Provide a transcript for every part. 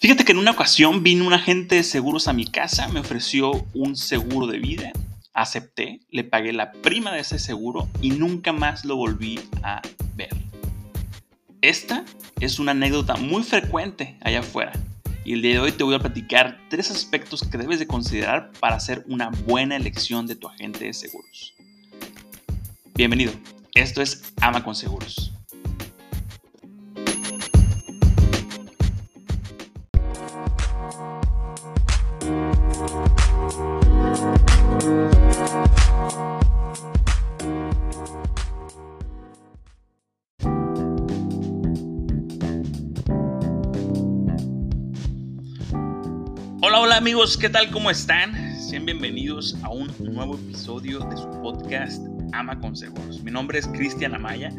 Fíjate que en una ocasión vino un agente de seguros a mi casa, me ofreció un seguro de vida, acepté, le pagué la prima de ese seguro y nunca más lo volví a ver. Esta es una anécdota muy frecuente allá afuera y el día de hoy te voy a platicar tres aspectos que debes de considerar para hacer una buena elección de tu agente de seguros. Bienvenido, esto es Ama con Seguros. Hola, amigos, ¿qué tal? ¿Cómo están? Bienvenidos a un nuevo episodio de su podcast Ama con Seguros. Mi nombre es Cristian Amaya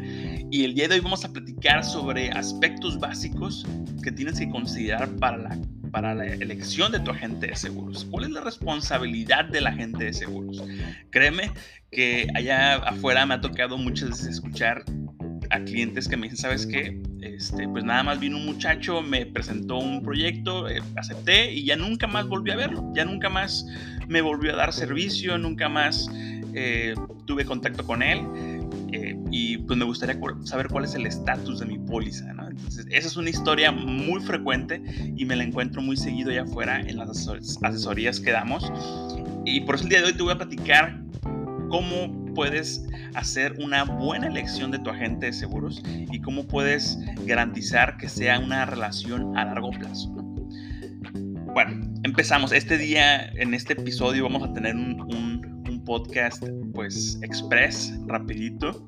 y el día de hoy vamos a platicar sobre aspectos básicos que tienes que considerar para la, para la elección de tu agente de seguros. ¿Cuál es la responsabilidad del agente de seguros? Créeme que allá afuera me ha tocado muchas veces escuchar a clientes que me dicen, ¿sabes qué? Este, pues nada más vino un muchacho, me presentó un proyecto, eh, acepté y ya nunca más volví a verlo, ya nunca más me volvió a dar servicio, nunca más eh, tuve contacto con él eh, y pues me gustaría saber cuál es el estatus de mi póliza, esa es una historia muy frecuente y me la encuentro muy seguido allá afuera en las asesorías que damos. Y por eso el día de hoy te voy a platicar cómo puedes hacer una buena elección de tu agente de seguros y cómo puedes garantizar que sea una relación a largo plazo. Bueno, empezamos. Este día, en este episodio, vamos a tener un, podcast pues express, rapidito.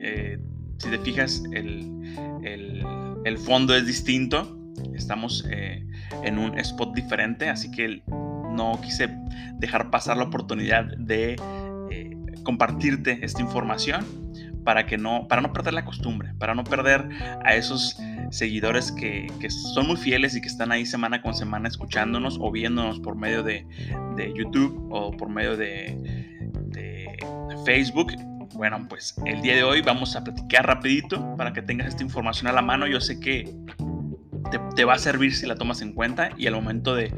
Eh, si te fijas, el, el, fondo es distinto. Estamos eh, en un spot diferente, así que no quise dejar pasar la oportunidad de compartirte esta información para que no, para no perder la costumbre, para no perder a esos seguidores que, son muy fieles y que están ahí semana con semana escuchándonos o viéndonos por medio de, YouTube o por medio de, de, Facebook. Bueno, pues el día de hoy vamos a platicar rapidito para que tengas esta información a la mano. Yo sé que te, va a servir si la tomas en cuenta y al momento de,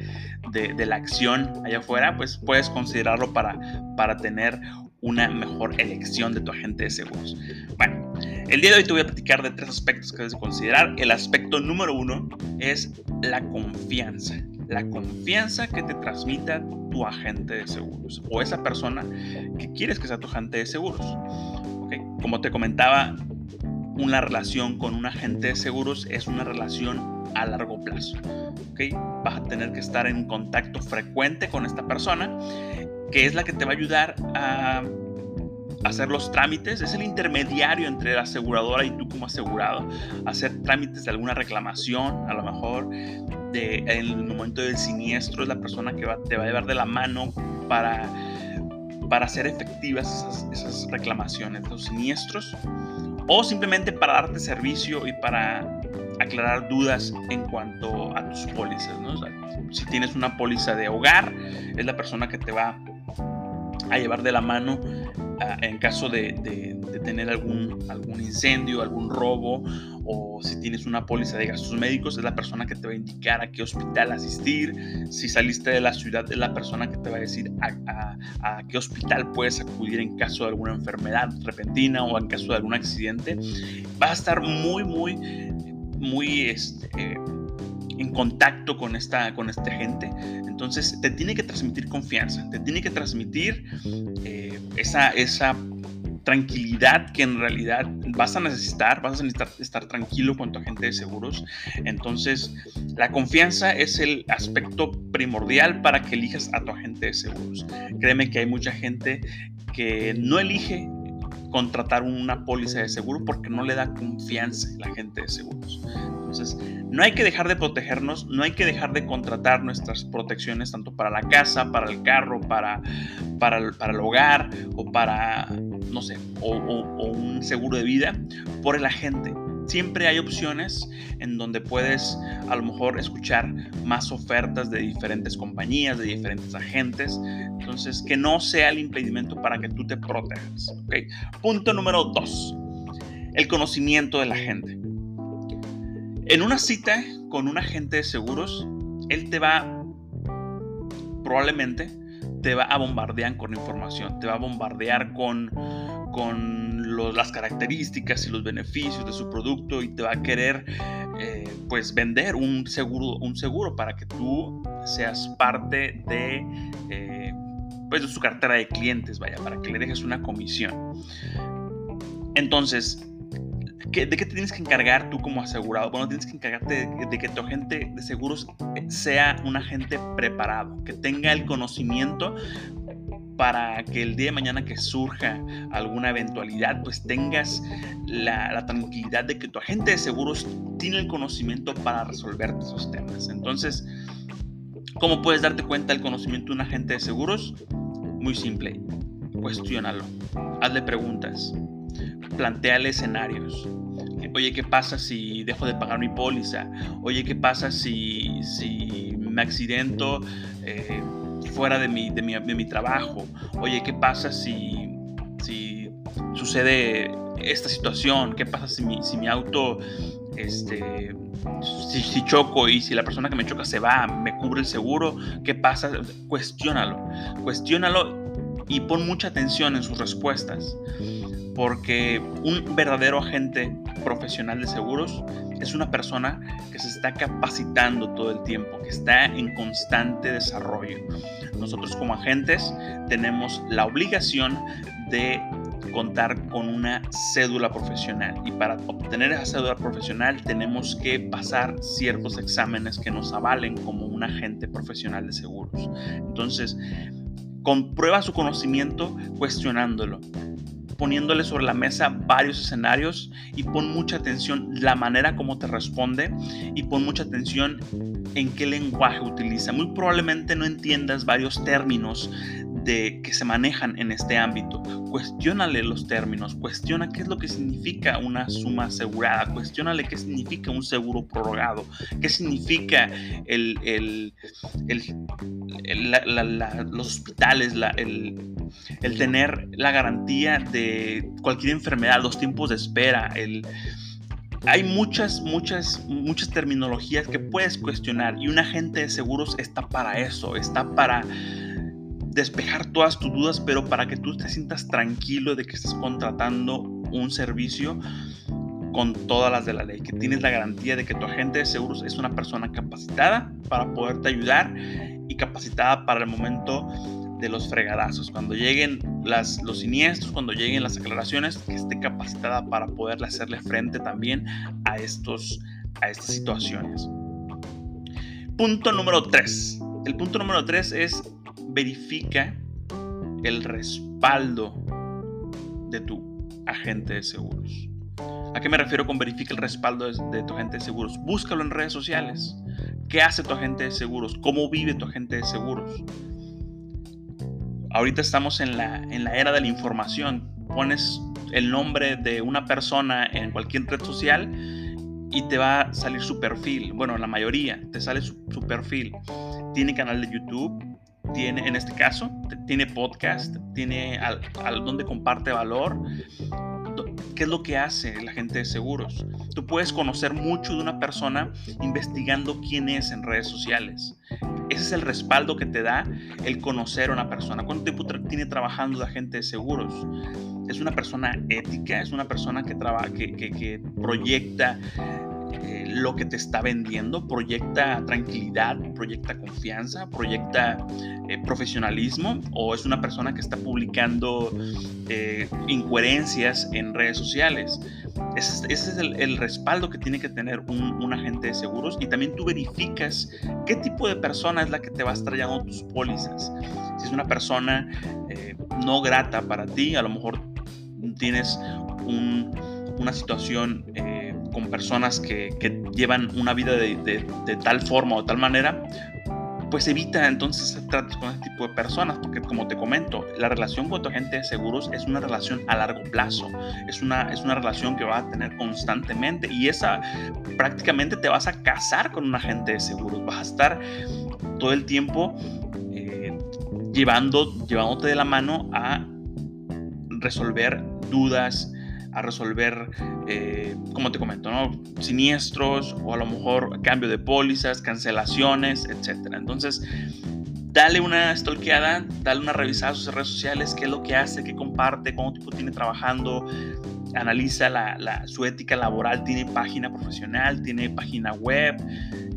de, la acción allá afuera, pues puedes considerarlo para, para tener una mejor elección de tu agente de seguros. Bueno, el día de hoy te voy a platicar de tres aspectos que debes considerar. El aspecto número uno es la confianza. La confianza que te transmita tu agente de seguros o esa persona que quieres que sea tu agente de seguros. Como te comentaba, una relación con un agente de seguros es una relación a largo plazo. ¿okay? Vas a tener que estar en contacto frecuente con esta persona que es la que te va a ayudar a hacer los trámites, es el intermediario entre la aseguradora y tú como asegurado, hacer trámites de alguna reclamación, a lo mejor en el momento del siniestro, es la persona que te va a llevar de la mano para, para hacer efectivas esas, reclamaciones, los siniestros, o simplemente para darte servicio y para aclarar dudas en cuanto a tus pólizas. si tienes una póliza de hogar, es la persona que te va a llevar de la mano ah, en caso de, tener algún, algún incendio, algún robo o si tienes una póliza de gastos médicos, es la persona que te va a indicar a qué hospital asistir. Si saliste de la ciudad, es la persona que te va a decir a, qué hospital puedes acudir en caso de alguna enfermedad repentina o en caso de algún accidente. Va a estar muy, muy, muy... Este, en contacto con esta, con esta gente. Entonces te tiene que transmitir confianza, te tiene que transmitir eh, esa, esa tranquilidad que en realidad vas a necesitar, vas a necesitar estar tranquilo con tu agente de seguros. Entonces, la confianza es el aspecto primordial para que elijas a tu agente de seguros. Créeme que hay mucha gente que no elige contratar una póliza de seguro porque no le da confianza la gente de seguros. Entonces, no hay que dejar de protegernos, no hay que dejar de contratar nuestras protecciones tanto para la casa, para el carro, para, para, para el hogar o para, no sé, o, un seguro de vida por el agente siempre hay opciones en donde puedes a lo mejor escuchar más ofertas de diferentes compañías, de diferentes agentes. Entonces, que no sea el impedimento para que tú te protejas. Punto número dos, el conocimiento de la gente. En una cita con un agente de seguros, él te va, probablemente, te va a bombardear con información, te va a bombardear con, con las características y los beneficios de su producto y te va a querer eh, pues vender un seguro, un seguro para que tú seas parte de, eh, pues de su cartera de clientes, vaya, para que le dejes una comisión. Entonces, ¿de qué te tienes que encargar tú como asegurado? Bueno, tienes que encargarte de, que tu agente de seguros sea un agente preparado, que tenga el conocimiento para que el día de mañana que surja alguna eventualidad, pues tengas la, la, tranquilidad de que tu agente de seguros tiene el conocimiento para resolver esos temas. Entonces, ¿cómo puedes darte cuenta del conocimiento de un agente de seguros? Muy simple, cuestiónalo, hazle preguntas, planteale escenarios. Oye, ¿qué pasa si dejo de pagar mi póliza? Oye, ¿qué pasa si, si me accidento eh, fuera de mi, de, mi, de mi, trabajo? Oye, ¿qué pasa si, si sucede esta situación? ¿Qué pasa si mi, si mi auto, este, si, si, choco y si la persona que me choca se va, me cubre el seguro? ¿Qué pasa? Cuestiónalo, cuestiónalo y pon mucha atención en sus respuestas porque un verdadero agente profesional de seguros es una persona que se está capacitando todo el tiempo, que está en constante desarrollo. Nosotros como agentes tenemos la obligación de contar con una cédula profesional y para obtener esa cédula profesional tenemos que pasar ciertos exámenes que nos avalen como un agente profesional de seguros. Entonces, comprueba su conocimiento cuestionándolo poniéndole sobre la mesa varios escenarios y pon mucha atención la manera como te responde y pon mucha atención en qué lenguaje utiliza. Muy probablemente no entiendas varios términos que se manejan en este ámbito. Cuestiónale los términos, cuestiona qué es lo que significa una suma asegurada, cuestiónale qué significa un seguro prorrogado, qué significa el, el, los hospitales, el, el tener la garantía de cualquier enfermedad, los tiempos de espera, el hay muchas, muchas, muchas terminologías que puedes cuestionar y un agente de seguros está para eso, está para despejar todas tus dudas, pero para que tú te sientas tranquilo de que estás contratando un servicio con todas las de la ley, que tienes la garantía de que tu agente de seguros es una persona capacitada para poderte ayudar y capacitada para el momento de los fregadazos, cuando lleguen las, los siniestros, cuando lleguen las aclaraciones, que esté capacitada para poderle hacerle frente también a, estos, a estas situaciones. Punto número 3. El punto número 3 es verifica el respaldo de tu agente de seguros. ¿A qué me refiero con verifica el respaldo de, tu agente de seguros? Búscalo en redes sociales. ¿Qué hace tu agente de seguros? ¿Cómo vive tu agente de seguros? Ahorita estamos en la, en la era de la información. Pones el nombre de una persona en cualquier red social y te va a salir su perfil. Bueno, la mayoría te sale su, su perfil. Tiene canal de YouTube, tiene, en este caso, tiene podcast, tiene al, donde comparte valor. ¿Qué es lo que hace la gente de seguros? Tú puedes conocer mucho de una persona investigando quién es en redes sociales. Ese es el respaldo que te da el conocer a una persona. ¿Cuánto tiempo tiene trabajando la gente de seguros? Es una persona ética, es una persona que, trabaja, que, que proyecta eh, lo que te está vendiendo, proyecta tranquilidad, proyecta confianza, proyecta eh, profesionalismo o es una persona que está publicando eh, incoherencias en redes sociales. Ese, es el, respaldo que tiene que tener un, agente de seguros y también tú verificas qué tipo de persona es la que te va a estar llevando tus pólizas. Si es una persona no grata para ti, a lo mejor tienes una situación con personas que, llevan una vida de, tal forma o de tal manera, pues evita entonces tratos con este tipo de personas, porque como te comento, la relación con tu agente de seguros es una relación a largo plazo, es una, es una relación que vas a tener constantemente y esa prácticamente te vas a casar con un agente de seguros, vas a estar todo el tiempo eh, llevando, llevándote de la mano a resolver dudas, a resolver, eh, como te comento, ¿no? siniestros o a lo mejor cambio de pólizas, cancelaciones, etc. Entonces, dale una stalkeada, dale una revisada a sus redes sociales, qué es lo que hace, qué comparte, cuánto tiempo tiene trabajando, analiza la, su ética laboral, tiene página profesional, tiene página web,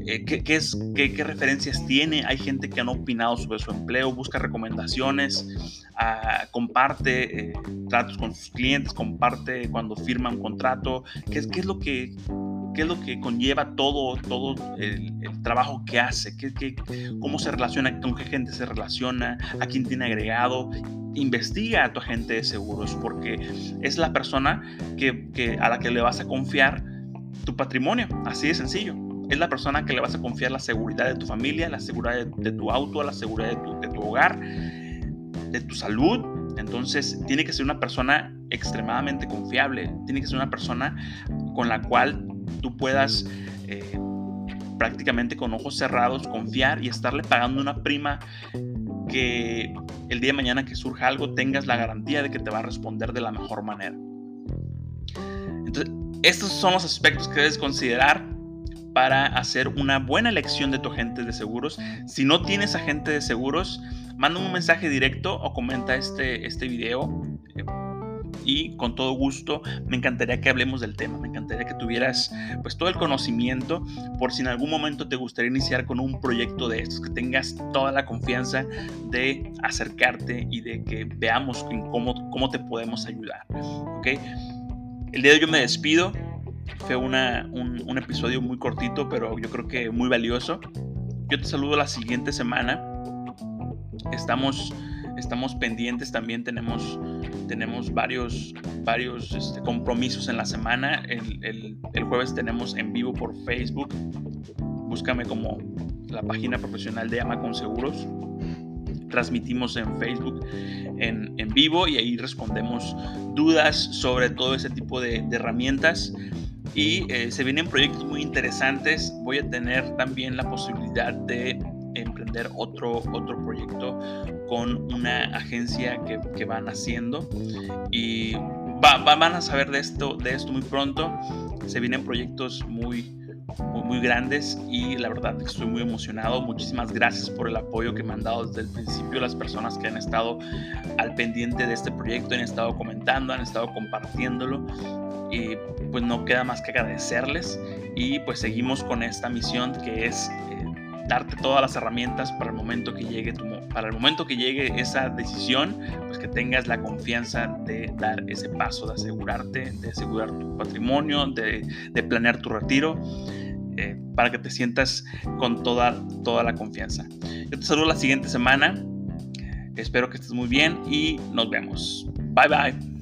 eh, ¿qué, qué, referencias tiene. Hay gente que han opinado sobre su empleo, busca recomendaciones, ah, comparte eh, tratos con sus clientes, comparte cuando firma un contrato, qué, qué es lo que qué es lo que conlleva todo, todo el, trabajo que hace, qué, qué, cómo se relaciona, con qué gente se relaciona, a quién tiene agregado. Investiga a tu agente de seguros porque es la persona que, a la que le vas a confiar tu patrimonio, así de sencillo. Es la persona que le vas a confiar la seguridad de tu familia, la seguridad de, tu auto, la seguridad de tu hogar, de tu salud. Entonces tiene que ser una persona extremadamente confiable, tiene que ser una persona con la cual tú puedas eh, prácticamente con ojos cerrados confiar y estarle pagando una prima que el día de mañana que surja algo tengas la garantía de que te va a responder de la mejor manera. Entonces, estos son los aspectos que debes considerar para hacer una buena elección de tu agente de seguros. Si no tienes agente de seguros, manda un mensaje directo o comenta este, este video y con todo gusto me encantaría que hablemos del tema, me encantaría que tuvieras pues todo el conocimiento por si en algún momento te gustaría iniciar con un proyecto de estos, que tengas toda la confianza de acercarte y de que veamos cómo, cómo te podemos ayudar. ¿ok? El día de hoy yo me despido, fue una, un, un episodio muy cortito pero yo creo que muy valioso. Yo te saludo la siguiente semana. Estamos estamos pendientes también, tenemos, tenemos varios, varios este, compromisos en la semana. El, el, jueves tenemos en vivo por Facebook. Búscame como la página profesional de Ama con Seguros. Transmitimos en Facebook en, en vivo y ahí respondemos dudas sobre todo ese tipo de, de herramientas y eh, se vienen proyectos muy interesantes. Voy a tener también la posibilidad de emprender otro, otro proyecto con una agencia que, que van haciendo y van a saber de esto, de esto muy pronto. Se vienen proyectos muy, muy, muy, grandes y la verdad estoy muy emocionado. Muchísimas gracias por el apoyo que me han dado desde el principio las personas que han estado al pendiente de este proyecto, han estado comentando, han estado compartiéndolo y pues no queda más que agradecerles y pues seguimos con esta misión que es darte todas las herramientas para el momento que llegue tu, para el momento que llegue esa decisión, pues que tengas la confianza de dar ese paso, de asegurarte, de asegurar tu patrimonio, de, de planear tu retiro, eh, para que te sientas con toda, toda la confianza. Yo te saludo la siguiente semana. Espero que estés muy bien y nos vemos. Bye bye.